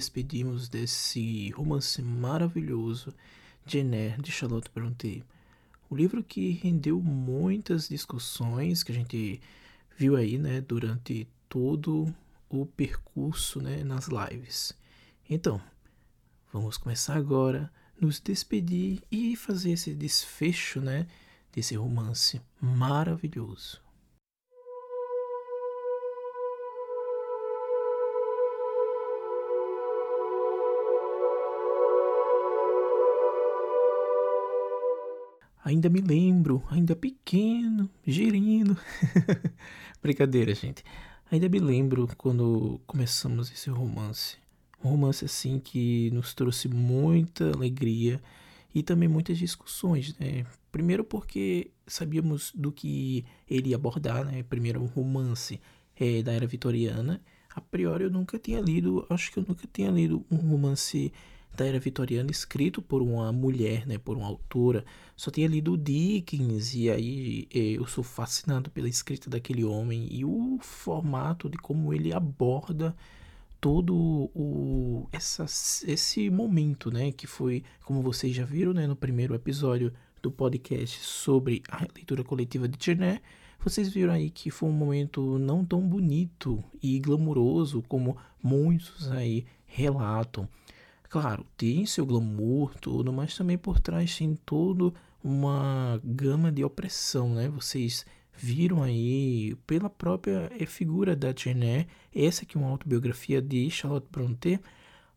de despedirmos desse romance maravilhoso, Jane de Charlotte Brontë. O livro que rendeu muitas discussões que a gente viu aí, né, durante todo o percurso, né, nas lives. Então, vamos começar agora, nos despedir e fazer esse desfecho, né, desse romance maravilhoso. Ainda me lembro, ainda pequeno, girino. Brincadeira, gente. Ainda me lembro quando começamos esse romance. Um romance assim que nos trouxe muita alegria e também muitas discussões, né? Primeiro porque sabíamos do que ele ia abordar, né? Primeiro um romance é, da era vitoriana. A priori eu nunca tinha lido, acho que eu nunca tinha lido um romance da era vitoriana escrito por uma mulher, né, por uma autora. Só tinha lido Dickens e aí eh, eu sou fascinado pela escrita daquele homem e o formato de como ele aborda todo o essa, esse momento, né, que foi, como vocês já viram, né, no primeiro episódio do podcast sobre a leitura coletiva de Cherné, vocês viram aí que foi um momento não tão bonito e glamuroso como muitos aí relatam. Claro, tem seu glamour, tudo, mas também por trás tem toda uma gama de opressão, né? Vocês viram aí pela própria eh, figura da Jane essa aqui é uma autobiografia de Charlotte Brontë,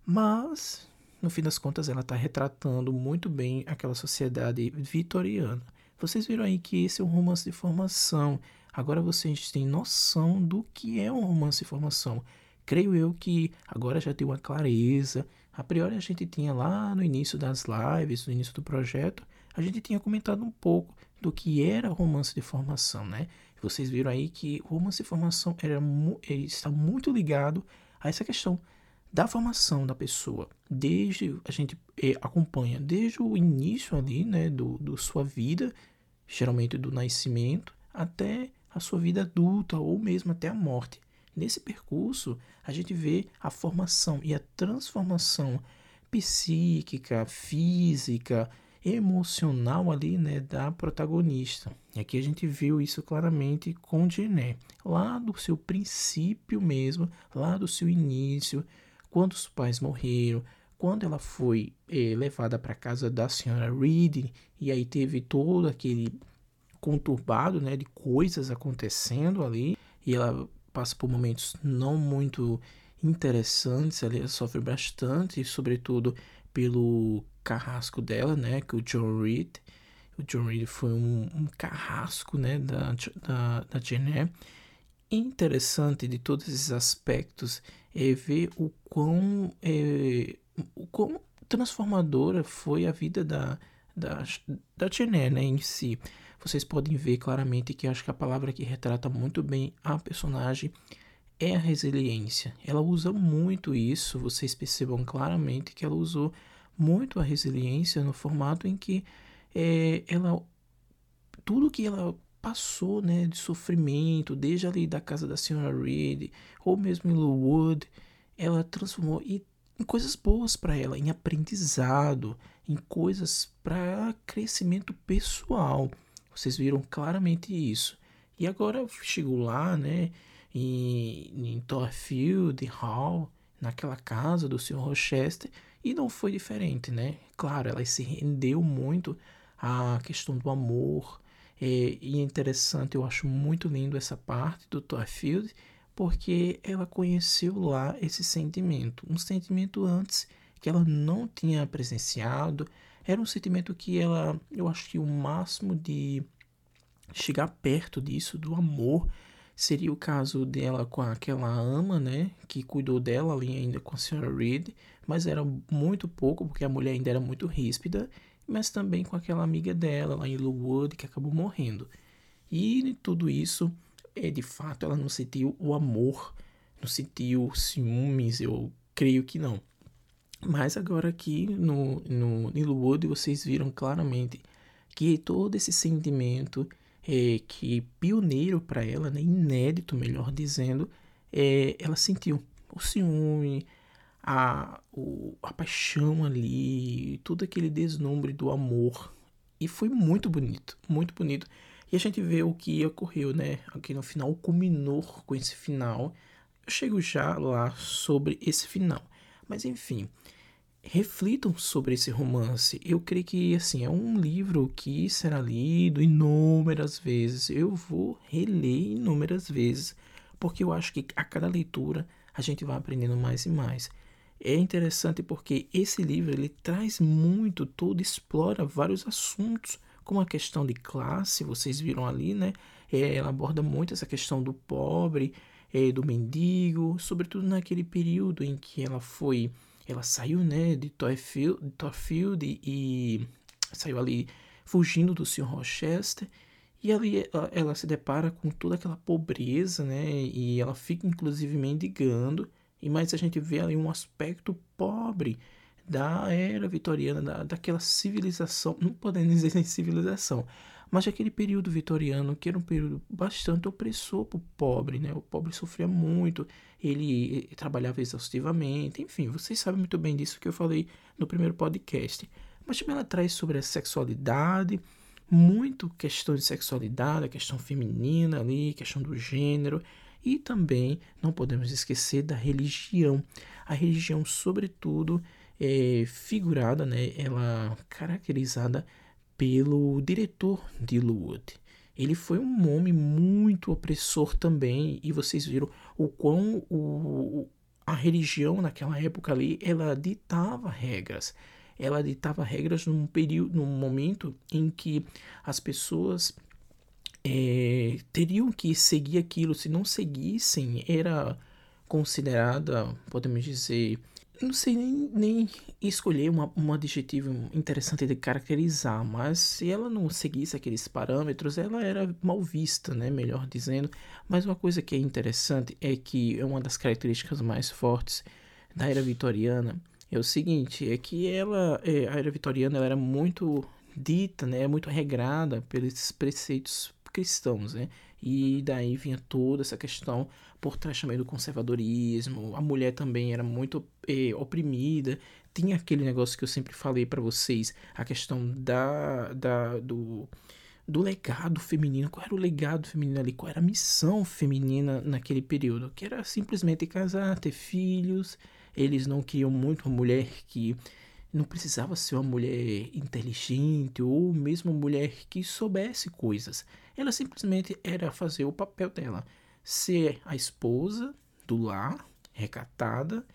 mas no fim das contas ela está retratando muito bem aquela sociedade vitoriana. Vocês viram aí que esse é um romance de formação. Agora vocês têm noção do que é um romance de formação. Creio eu que agora já tem uma clareza a priori a gente tinha lá no início das lives, no início do projeto, a gente tinha comentado um pouco do que era romance de formação, né? Vocês viram aí que romance de formação era, está muito ligado a essa questão da formação da pessoa. Desde a gente é, acompanha desde o início ali, né, do, do sua vida, geralmente do nascimento, até a sua vida adulta ou mesmo até a morte. Nesse percurso, a gente vê a formação e a transformação psíquica, física, emocional ali, né, da protagonista. E aqui a gente viu isso claramente com Jeanette, lá do seu princípio mesmo, lá do seu início, quando os pais morreram, quando ela foi eh, levada para casa da senhora Reed, e aí teve todo aquele conturbado, né, de coisas acontecendo ali, e ela passa por momentos não muito interessantes, ela sofre bastante, sobretudo pelo carrasco dela, né, que o John Reed, o John Reed foi um, um carrasco, né, da, da, da Jenner. Interessante de todos esses aspectos é ver o quão, é, o quão transformadora foi a vida da, da, da Jenner, né, em si vocês podem ver claramente que acho que a palavra que retrata muito bem a personagem é a resiliência. Ela usa muito isso, vocês percebam claramente que ela usou muito a resiliência no formato em que é, ela tudo que ela passou né, de sofrimento, desde ali da casa da senhora Reed, ou mesmo em Lowood, ela transformou e, em coisas boas para ela, em aprendizado, em coisas para crescimento pessoal. Vocês viram claramente isso. E agora chegou lá, né, em, em Thorfield Hall, naquela casa do Sr. Rochester, e não foi diferente, né? Claro, ela se rendeu muito à questão do amor, é, e é interessante, eu acho muito lindo essa parte do Thorfield, porque ela conheceu lá esse sentimento, um sentimento antes que ela não tinha presenciado, era um sentimento que ela, eu acho que o máximo de chegar perto disso, do amor, seria o caso dela com aquela ama, né, que cuidou dela ali ainda com a senhora Reed, mas era muito pouco, porque a mulher ainda era muito ríspida, mas também com aquela amiga dela lá em Lowood, que acabou morrendo. E tudo isso, é de fato, ela não sentiu o amor, não sentiu ciúmes, eu creio que não. Mas agora aqui no, no Nilwood vocês viram claramente que todo esse sentimento é, que pioneiro para ela, né, inédito, melhor dizendo, é, ela sentiu. o ciúme, a, o, a paixão ali, todo aquele deslumbre do amor. E foi muito bonito, muito bonito. E a gente vê o que ocorreu, né? Aqui no final culminou com esse final. Eu chego já lá sobre esse final. Mas enfim, reflitam sobre esse romance. Eu creio que assim é um livro que será lido inúmeras vezes. Eu vou reler inúmeras vezes, porque eu acho que a cada leitura a gente vai aprendendo mais e mais. É interessante porque esse livro ele traz muito, todo explora vários assuntos, como a questão de classe, vocês viram ali, né? É, ela aborda muito essa questão do pobre, é, do mendigo, sobretudo naquele período em que ela foi, ela saiu, né, de Torfield, Torfield e saiu ali fugindo do Sr. Rochester. E ali ela, ela se depara com toda aquela pobreza, né? E ela fica inclusive mendigando e mais a gente vê ali um aspecto pobre da era vitoriana, da, daquela civilização, não podemos dizer nem civilização, mas aquele período vitoriano que era um período bastante opressor para o pobre, né? O pobre sofria muito, ele, trabalhava exaustivamente, enfim, vocês sabem muito bem disso que eu falei no primeiro podcast. Mas também ela traz sobre a sexualidade, muito questão de sexualidade, a questão feminina ali, questão do gênero, e também não podemos esquecer da religião. A religião, sobretudo, é figurada, né, ela caracterizada pelo diretor de Lowood. Ele foi um homem muito opressor também, e vocês viram o quão o, a religião naquela época ali, ela ditava regras. Ela ditava regras num período, num momento em que as pessoas é, teriam que seguir aquilo. Se não seguissem, era considerada, podemos dizer, não sei nem, nem escolher uma, um adjetivo interessante de caracterizar, mas se ela não seguisse aqueles parâmetros, ela era mal vista, né? Melhor dizendo. Mas uma coisa que é interessante é que é uma das características mais fortes da era vitoriana é o seguinte, é que ela, é, a era vitoriana, ela era muito dita, né? Muito regrada pelos preceitos cristãos, né? E daí vinha toda essa questão por trás também do conservadorismo. A mulher também era muito eh, oprimida. Tinha aquele negócio que eu sempre falei para vocês, a questão da, da do, do legado feminino. Qual era o legado feminino ali? Qual era a missão feminina naquele período? Que era simplesmente casar, ter filhos. Eles não queriam muito uma mulher que não precisava ser uma mulher inteligente ou mesmo uma mulher que soubesse coisas. Ela simplesmente era fazer o papel dela, ser a esposa do lar, recatada,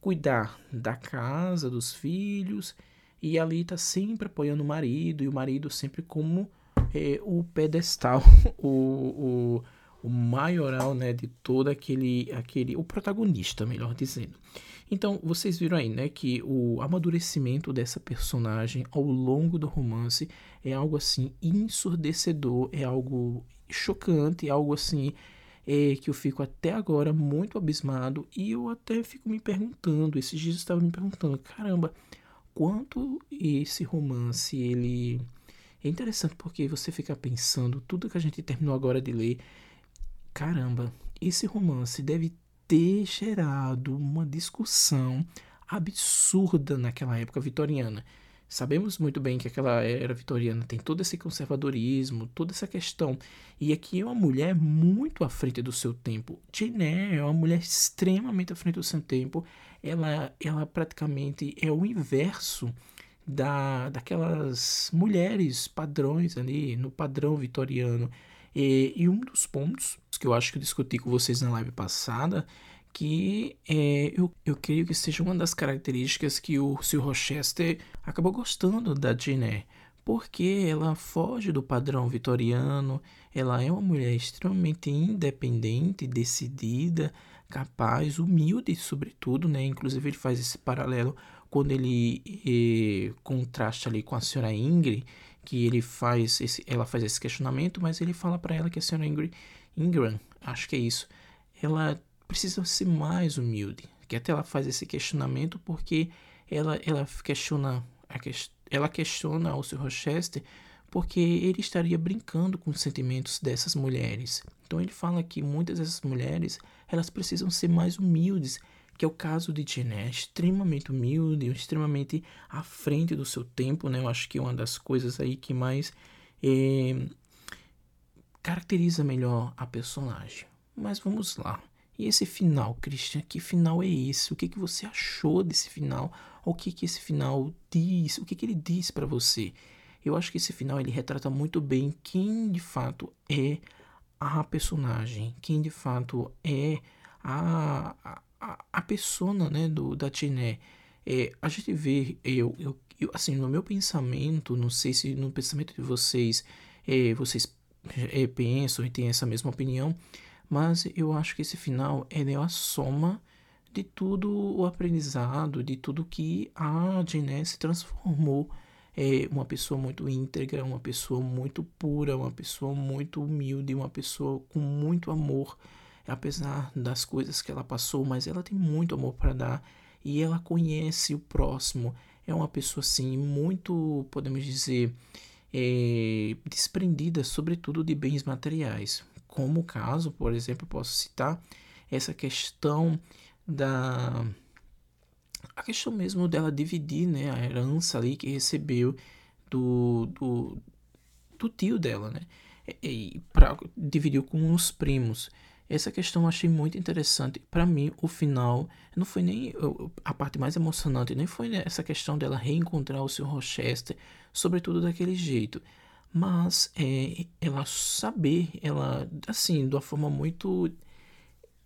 cuidar da casa, dos filhos, e ali tá sempre apoiando o marido, e o marido sempre como é, o pedestal, o, o, o maioral né, de todo aquele, aquele. o protagonista, melhor dizendo. Então, vocês viram aí, né, que o amadurecimento dessa personagem ao longo do romance é algo assim ensurdecedor, é algo chocante, é algo assim é, que eu fico até agora muito abismado e eu até fico me perguntando, esses dias eu estava me perguntando, caramba, quanto esse romance ele é interessante porque você fica pensando tudo que a gente terminou agora de ler, caramba, esse romance deve ter gerado uma discussão absurda naquela época vitoriana. Sabemos muito bem que aquela era vitoriana tem todo esse conservadorismo, toda essa questão. E aqui é uma mulher muito à frente do seu tempo. Jane é uma mulher extremamente à frente do seu tempo. Ela, ela praticamente é o inverso da, daquelas mulheres padrões ali, no padrão vitoriano. E, e, um dos pontos que eu acho que eu discuti com vocês na live passada, que é, eu, eu creio que seja uma das características que o Sir Rochester acabou gostando da Jane porque ela foge do padrão vitoriano, ela é uma mulher extremamente independente, decidida, capaz, humilde, sobretudo, né? Inclusive ele faz esse paralelo quando ele eh, contrasta ali com a senhora Ingrid, que ele faz esse, ela faz esse questionamento, mas ele fala para ela que a senhora Ingrid, Ingram, acho que é isso, ela precisa ser mais humilde, que até ela faz esse questionamento porque ela, ela questiona ela questiona ao Sr. Rochester porque ele estaria brincando com os sentimentos dessas mulheres. Então ele fala que muitas dessas mulheres elas precisam ser mais humildes, que é o caso de Jeanne, é extremamente humilde, extremamente à frente do seu tempo, né? Eu acho que é uma das coisas aí que mais é, caracteriza melhor a personagem. Mas vamos lá. E esse final, Christian, que final é esse? O que, que você achou desse final? O que, que esse final diz? O que, que ele diz para você? Eu acho que esse final ele retrata muito bem quem de fato é a personagem, quem de fato é a, a, a persona né, do, da Tiné. É, a gente vê, eu, eu, eu, assim, no meu pensamento, não sei se no pensamento de vocês, é, vocês é, pensam e têm essa mesma opinião, mas eu acho que esse final é a soma de tudo o aprendizado, de tudo que a Jeanette se transformou. É uma pessoa muito íntegra, uma pessoa muito pura, uma pessoa muito humilde, uma pessoa com muito amor, apesar das coisas que ela passou, mas ela tem muito amor para dar e ela conhece o próximo. É uma pessoa assim muito, podemos dizer, é, desprendida, sobretudo de bens materiais como caso, por exemplo, posso citar essa questão da a questão mesmo dela dividir, né, a herança ali que recebeu do, do, do tio dela, né, e, pra, dividiu com os primos. Essa questão eu achei muito interessante. Para mim, o final não foi nem a parte mais emocionante, nem foi essa questão dela reencontrar o seu Rochester, sobretudo daquele jeito mas é, ela saber, ela, assim, de uma forma muito.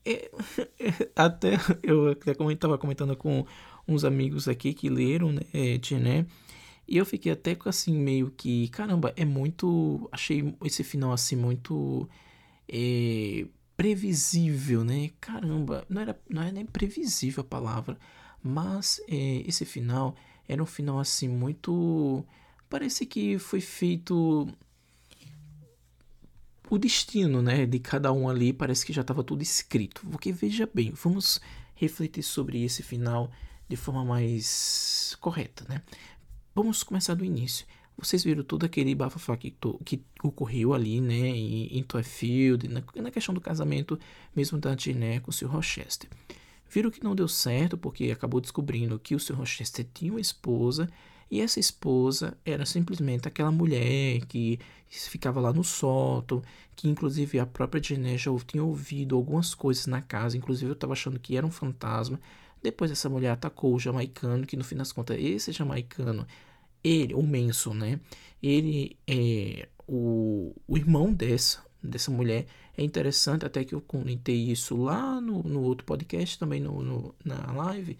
É, até eu estava comentando com uns amigos aqui que leram, né, né, e eu fiquei até assim, meio que, caramba, é muito. Achei esse final assim, muito. É, previsível, né? Caramba, não era, não era nem previsível a palavra, mas é, esse final era um final assim, muito parece que foi feito o destino, né, de cada um ali, parece que já estava tudo escrito. Porque veja bem, vamos refletir sobre esse final de forma mais correta, né? Vamos começar do início. Vocês viram todo aquele bafafá que, que ocorreu ali, né, em, em na, na questão do casamento mesmo da Jeanette com o Sr. Rochester. Viram que não deu certo porque acabou descobrindo que o Sr. Rochester tinha uma esposa e essa esposa era simplesmente aquela mulher que ficava lá no sótão, que inclusive a própria Jeanette já tinha ouvido algumas coisas na casa, inclusive eu estava achando que era um fantasma. Depois essa mulher atacou o jamaicano, que no fim das contas esse jamaicano, ele, o Manson, né? Ele é o, o irmão dessa, dessa mulher. É interessante até que eu comentei isso lá no, no outro podcast, também no, no na live,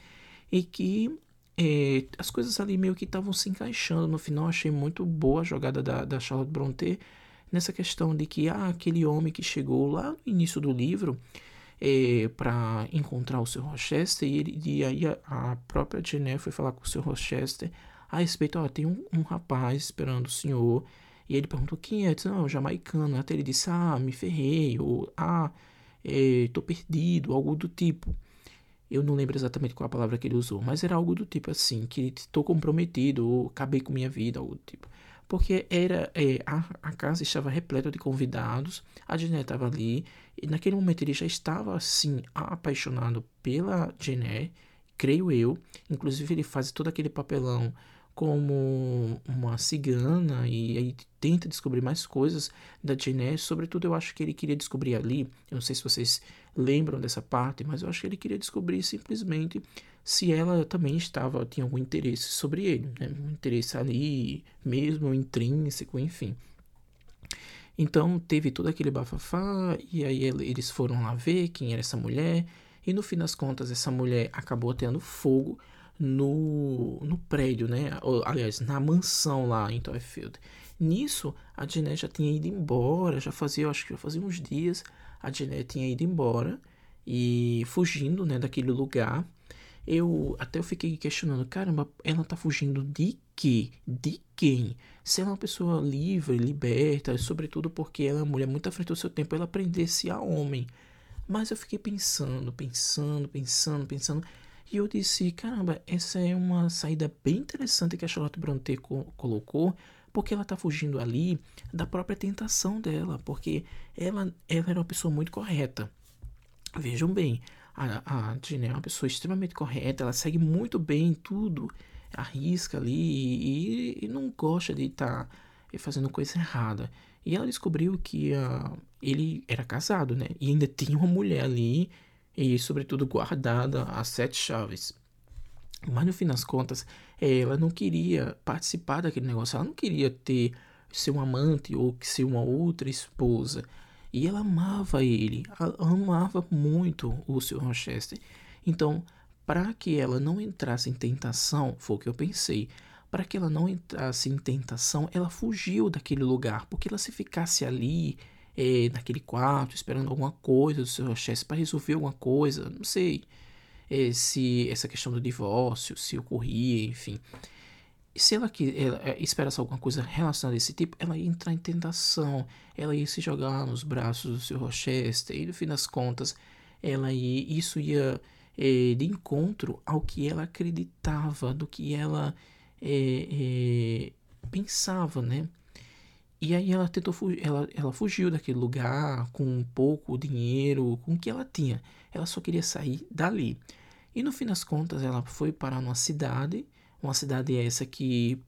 e que é, as coisas ali meio que estavam se encaixando. No final, achei muito boa a jogada da, da Charlotte Brontë nessa questão de que ah, aquele homem que chegou lá no início do livro é, para encontrar o seu Rochester e, ele, e aí a, a própria Jennifer foi falar com o seu Rochester a respeito, ó, tem um, um rapaz esperando o senhor e ele perguntou quem é, disse, não, jamaicano, até ele disse, ah, me ferrei, ou ah, é, tô perdido, algo do tipo. Eu não lembro exatamente qual a palavra que ele usou, mas era algo do tipo assim, que estou comprometido ou acabei com minha vida, algo do tipo. Porque era é, a, a casa estava repleta de convidados, a Jeanette estava ali, e naquele momento ele já estava assim apaixonado pela Jeanette, creio eu. Inclusive ele faz todo aquele papelão como uma cigana e aí tenta descobrir mais coisas da Jeanette. Sobretudo, eu acho que ele queria descobrir ali. Eu não sei se vocês lembram dessa parte, mas eu acho que ele queria descobrir simplesmente se ela também estava tinha algum interesse sobre ele, né? um interesse ali mesmo intrínseco, enfim. Então teve todo aquele bafafá e aí eles foram lá ver quem era essa mulher e no fim das contas essa mulher acabou tendo fogo no, no prédio, né? Aliás, na mansão lá em Toyfield. Nisso, a Jeanette já tinha ido embora, já fazia, acho que já fazia uns dias, a Jeanette tinha ido embora e fugindo, né, daquele lugar. Eu até eu fiquei questionando, caramba, ela tá fugindo de quê? De quem? Se ela é uma pessoa livre, liberta, sobretudo porque ela é uma mulher muito à frente do seu tempo, ela aprendesse a homem. Mas eu fiquei pensando, pensando, pensando, pensando. E eu disse, caramba, essa é uma saída bem interessante que a Charlotte Brontë co colocou, porque ela está fugindo ali da própria tentação dela, porque ela, ela era uma pessoa muito correta. Vejam bem, a, a Jeanne é uma pessoa extremamente correta, ela segue muito bem tudo, arrisca ali e, e não gosta de estar tá fazendo coisa errada. E ela descobriu que uh, ele era casado, né? E ainda tinha uma mulher ali, e sobretudo guardada as sete chaves. Mas no fim das contas, ela não queria participar daquele negócio, ela não queria ter ser um amante ou ser uma outra esposa. E ela amava ele, amava muito o Sr. Rochester. Então, para que ela não entrasse em tentação, foi o que eu pensei. Para que ela não entrasse em tentação, ela fugiu daquele lugar, porque ela se ficasse ali, é, naquele quarto, esperando alguma coisa do Sr. Rochester para resolver alguma coisa, não sei é, se essa questão do divórcio, se ocorria, enfim. Se ela, ela é, esperasse alguma coisa relacionada a esse tipo, ela ia entrar em tentação, ela ia se jogar nos braços do Sr. Rochester, e no fim das contas, ela ia, isso ia é, de encontro ao que ela acreditava, do que ela é, é, pensava, né? E aí ela tentou fugir, ela, ela fugiu daquele lugar com pouco dinheiro, com o que ela tinha. Ela só queria sair dali. E no fim das contas ela foi parar numa cidade uma cidade essa que,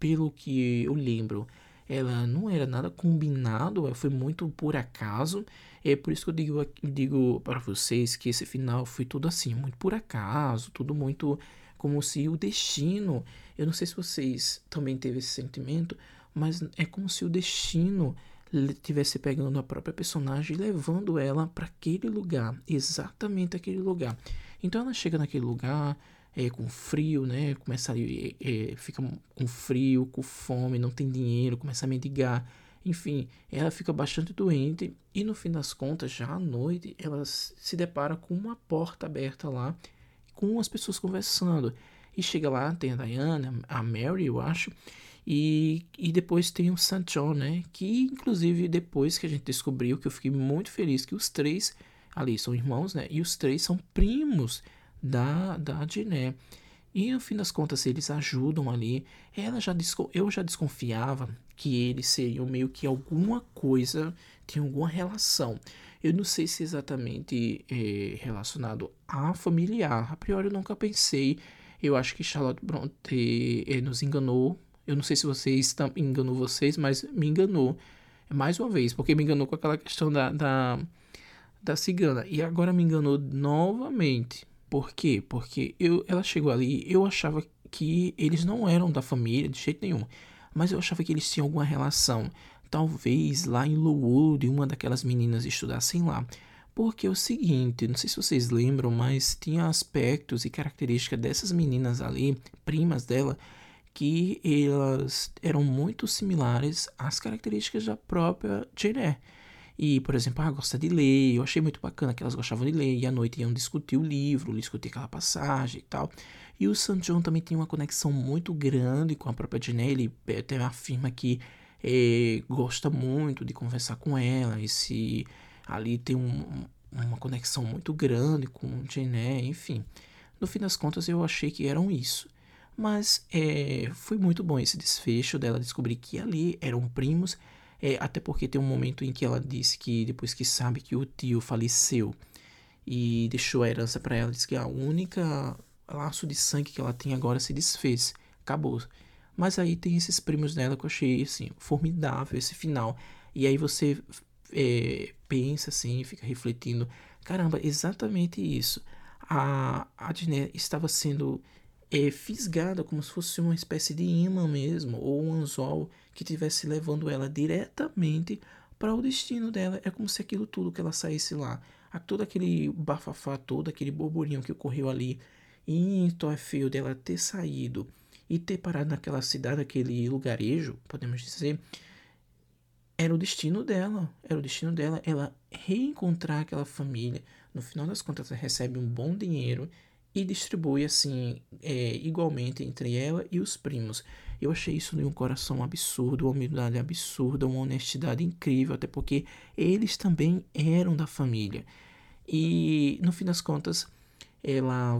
pelo que eu lembro, ela não era nada combinado, foi muito por acaso. É por isso que eu digo, digo para vocês que esse final foi tudo assim, muito por acaso, tudo muito como se o destino. Eu não sei se vocês também teve esse sentimento, mas é como se o destino tivesse pegando a própria personagem e levando ela para aquele lugar, exatamente aquele lugar. Então ela chega naquele lugar, é, com frio, né? Começa a é, fica com frio, com fome, não tem dinheiro, começa a mendigar. Enfim, ela fica bastante doente e no fim das contas, já à noite, ela se depara com uma porta aberta lá, com as pessoas conversando. E chega lá, tem a Diana, a Mary, eu acho, e, e depois tem o. John, né? Que inclusive depois que a gente descobriu, que eu fiquei muito feliz que os três ali são irmãos, né? E os três são primos da, da Diné. E no fim das contas eles ajudam ali. Ela já eu já desconfiava que eles seriam meio que alguma coisa, tinham alguma relação. Eu não sei se exatamente é, relacionado a familiar. A priori eu nunca pensei. Eu acho que Charlotte Bronte é, nos enganou. Eu não sei se vocês enganou vocês, mas me enganou mais uma vez, porque me enganou com aquela questão da, da, da cigana. E agora me enganou novamente. Por quê? Porque eu, ela chegou ali, eu achava que eles não eram da família de jeito nenhum, mas eu achava que eles tinham alguma relação. Talvez lá em Lowood uma daquelas meninas estudassem lá. Porque é o seguinte, não sei se vocês lembram, mas tinha aspectos e características dessas meninas ali, primas dela, que elas eram muito similares às características da própria Jane. E, por exemplo, ah, gosta de ler. Eu achei muito bacana que elas gostavam de ler. E à noite iam discutir o livro, discutir aquela passagem e tal. E o St. John também tem uma conexão muito grande com a própria Jane. Ele até afirma que é, gosta muito de conversar com ela. E se ali tem um, uma conexão muito grande com Jane, enfim. No fim das contas, eu achei que eram isso. Mas é, foi muito bom esse desfecho dela descobrir que ali eram primos é, até porque tem um momento em que ela disse que depois que sabe que o tio faleceu e deixou a herança para ela, disse que a única laço de sangue que ela tem agora se desfez, acabou. Mas aí tem esses primos dela que eu achei assim formidável esse final. E aí você é, pensa assim, fica refletindo, caramba, exatamente isso. A Adné estava sendo é, fisgada como se fosse uma espécie de imã mesmo, ou um anzol que estivesse levando ela diretamente para o destino dela. É como se aquilo tudo que ela saísse lá, todo aquele bafafá, todo aquele burburinho que ocorreu ali em Torfield, dela ter saído e ter parado naquela cidade, aquele lugarejo, podemos dizer, era o destino dela, era o destino dela, ela reencontrar aquela família. No final das contas, ela recebe um bom dinheiro e distribui assim é, igualmente entre ela e os primos. Eu achei isso de um coração absurdo, uma humildade absurda, uma honestidade incrível, até porque eles também eram da família. E no fim das contas, ela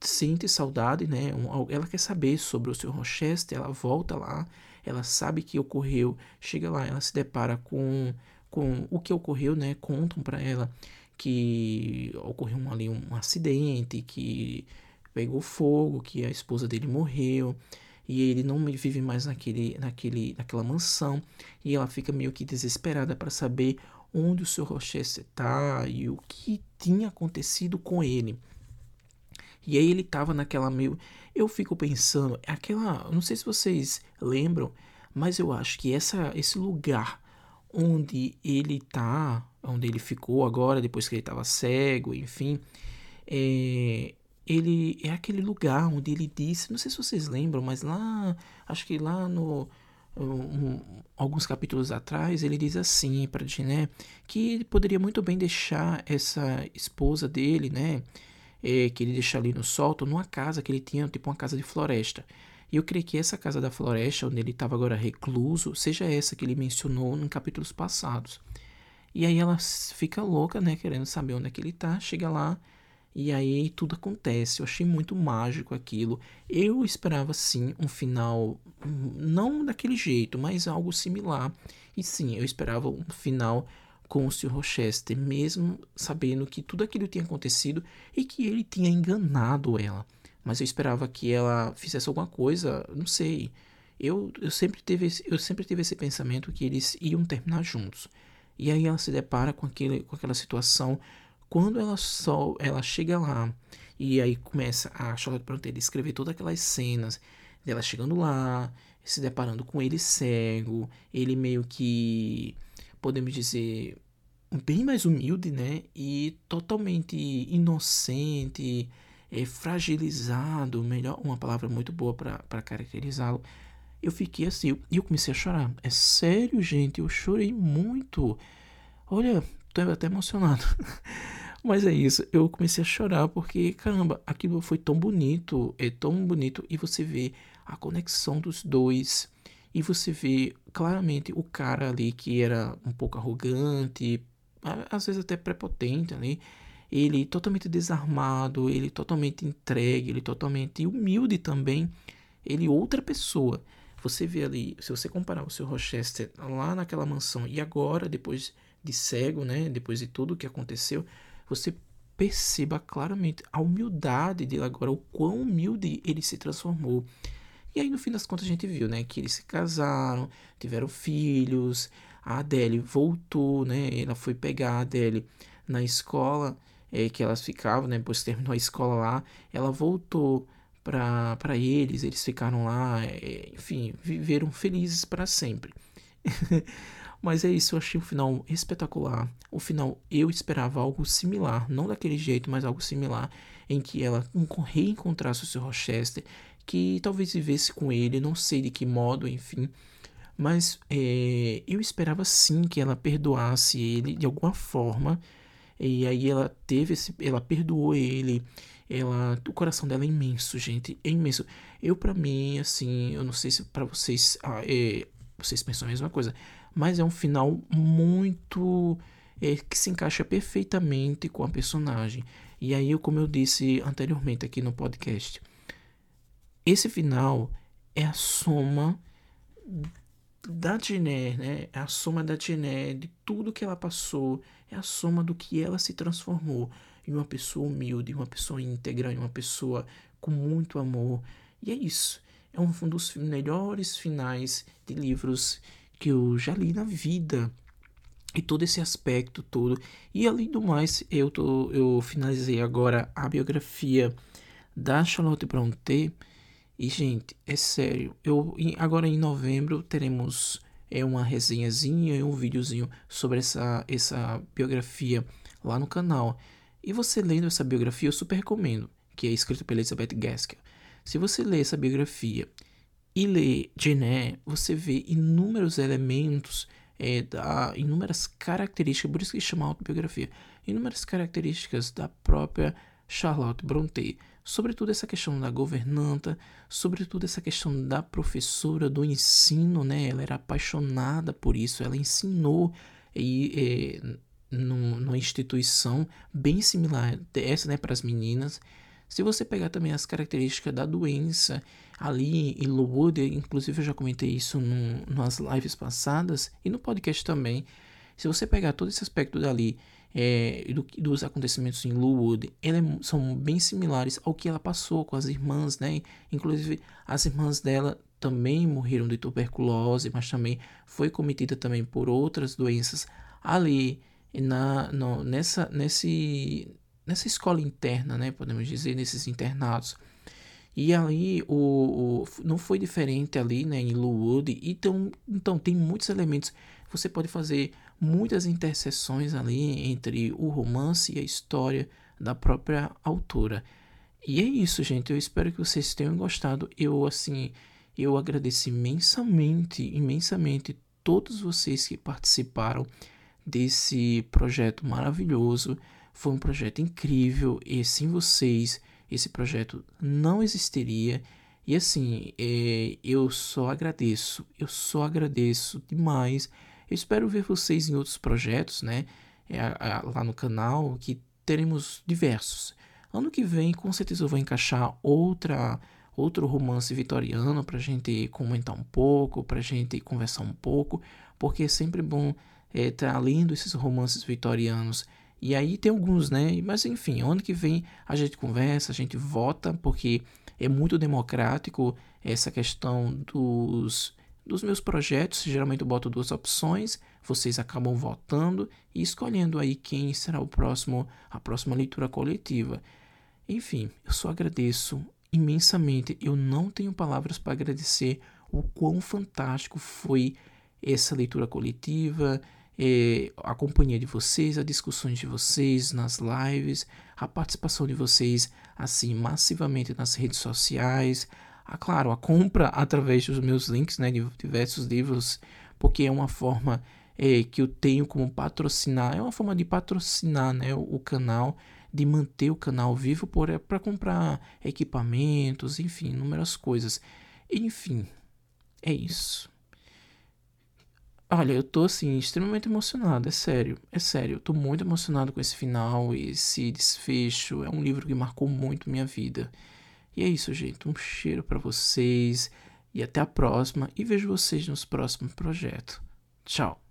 sente saudade, né? Ela quer saber sobre o Sr. Rochester, ela volta lá, ela sabe que ocorreu, chega lá, ela se depara com com o que ocorreu, né? Contam para ela que ocorreu um, ali um acidente, que pegou fogo, que a esposa dele morreu e ele não vive mais naquele, naquele, naquela mansão e ela fica meio que desesperada para saber onde o Sr. Rochester está e o que tinha acontecido com ele. E aí ele estava naquela meio, eu fico pensando, aquela, não sei se vocês lembram, mas eu acho que essa esse lugar onde ele tá, onde ele ficou agora depois que ele estava cego, enfim, é, ele é aquele lugar onde ele disse, não sei se vocês lembram, mas lá, acho que lá no um, alguns capítulos atrás, ele diz assim para Diné que ele poderia muito bem deixar essa esposa dele, né, é, que ele deixa ali no solto, numa casa que ele tinha, tipo uma casa de floresta. E eu creio que essa casa da floresta, onde ele estava agora recluso, seja essa que ele mencionou em capítulos passados. E aí ela fica louca, né, querendo saber onde é que ele tá, chega lá e aí tudo acontece. Eu achei muito mágico aquilo. Eu esperava sim um final, não daquele jeito, mas algo similar. E sim, eu esperava um final com o Sr. Rochester, mesmo sabendo que tudo aquilo tinha acontecido e que ele tinha enganado ela. Mas eu esperava que ela fizesse alguma coisa, não sei. Eu, eu, sempre teve, eu sempre tive esse pensamento que eles iam terminar juntos. E aí ela se depara com, aquele, com aquela situação quando ela só ela chega lá e aí começa a Charlotte Brontë escrever todas aquelas cenas dela chegando lá, se deparando com ele cego, ele meio que podemos dizer bem mais humilde, né? E totalmente inocente, é, fragilizado, melhor, uma palavra muito boa para caracterizá-lo. Eu fiquei assim, e eu comecei a chorar. É sério, gente, eu chorei muito. Olha, tô até emocionado. Mas é isso, eu comecei a chorar porque, caramba, aquilo foi tão bonito, é tão bonito, e você vê a conexão dos dois, e você vê claramente o cara ali que era um pouco arrogante, às vezes até prepotente ali, ele totalmente desarmado, ele totalmente entregue, ele totalmente humilde também, ele outra pessoa. Você vê ali, se você comparar o seu Rochester lá naquela mansão e agora, depois de cego, né, depois de tudo o que aconteceu, você perceba claramente a humildade dele agora, o quão humilde ele se transformou. E aí, no fim das contas, a gente viu, né, que eles se casaram, tiveram filhos, a Adele voltou, né, ela foi pegar a Adele na escola é, que elas ficavam, né, depois terminou a escola lá, ela voltou para eles, eles ficaram lá, é, enfim, viveram felizes para sempre. Mas é isso, eu achei o final espetacular. O final eu esperava algo similar, não daquele jeito, mas algo similar, em que ela reencontrasse o seu Rochester, que talvez vivesse com ele, não sei de que modo, enfim. Mas é, eu esperava sim que ela perdoasse ele de alguma forma. E aí ela teve esse, ela perdoou ele. Ela, o coração dela é imenso, gente, é imenso. Eu para mim, assim, eu não sei se para vocês, ah, é, vocês pensam a mesma coisa mas é um final muito é, que se encaixa perfeitamente com a personagem. E aí, como eu disse anteriormente aqui no podcast, esse final é a soma da Jeanette, né? É a soma da Jeanette, de tudo que ela passou, é a soma do que ela se transformou em uma pessoa humilde, uma pessoa íntegra, em uma pessoa com muito amor. E é isso. É um dos melhores finais de livros que eu já li na vida e todo esse aspecto todo. E além do mais, eu tô, eu finalizei agora a biografia da Charlotte Brontë. E gente, é sério, eu agora em novembro teremos é uma resenhazinha e um videozinho sobre essa essa biografia lá no canal. E você lendo essa biografia, eu super recomendo, que é escrita pela Elizabeth Gaskell. Se você ler essa biografia e ler Jane você vê inúmeros elementos, é, da, inúmeras características, por isso que chama autobiografia, inúmeras características da própria Charlotte Brontë, sobretudo essa questão da governanta, sobretudo essa questão da professora do ensino, né? Ela era apaixonada por isso, ela ensinou e, é, numa instituição bem similar dessa, né, para as meninas. Se você pegar também as características da doença ali em Lowood, inclusive eu já comentei isso no, nas lives passadas e no podcast também. Se você pegar todo esse aspecto dali é, do, dos acontecimentos em Lowood, é, são bem similares ao que ela passou com as irmãs, né? Inclusive, as irmãs dela também morreram de tuberculose, mas também foi cometida também por outras doenças ali na, no, nessa, nesse, nessa escola interna, né? Podemos dizer, nesses internados. E ali o, o, não foi diferente ali, né, em Lowood. Então, então tem muitos elementos. Você pode fazer muitas interseções ali entre o romance e a história da própria autora. E é isso, gente. Eu espero que vocês tenham gostado. Eu assim, eu agradeço imensamente, imensamente todos vocês que participaram desse projeto maravilhoso. Foi um projeto incrível e sem vocês esse projeto não existiria. E assim, é, eu só agradeço, eu só agradeço demais. Eu espero ver vocês em outros projetos, né? É, lá no canal, que teremos diversos. Ano que vem, com certeza, eu vou encaixar outra outro romance vitoriano para a gente comentar um pouco, para a gente conversar um pouco, porque é sempre bom estar é, tá lendo esses romances vitorianos e aí tem alguns, né? Mas enfim, ano que vem a gente conversa, a gente vota, porque é muito democrático essa questão dos, dos meus projetos. Geralmente eu boto duas opções, vocês acabam votando e escolhendo aí quem será o próximo, a próxima leitura coletiva. Enfim, eu só agradeço imensamente. Eu não tenho palavras para agradecer o quão fantástico foi essa leitura coletiva é, a companhia de vocês, as discussões de vocês nas lives, a participação de vocês assim massivamente nas redes sociais, a, claro, a compra através dos meus links né, de diversos livros, porque é uma forma é, que eu tenho como patrocinar, é uma forma de patrocinar né, o, o canal, de manter o canal vivo para comprar equipamentos, enfim, inúmeras coisas. Enfim, é isso. Olha, eu tô assim, extremamente emocionado, é sério, é sério. Eu tô muito emocionado com esse final, esse desfecho. É um livro que marcou muito minha vida. E é isso, gente. Um cheiro para vocês e até a próxima. E vejo vocês nos próximos projetos. Tchau.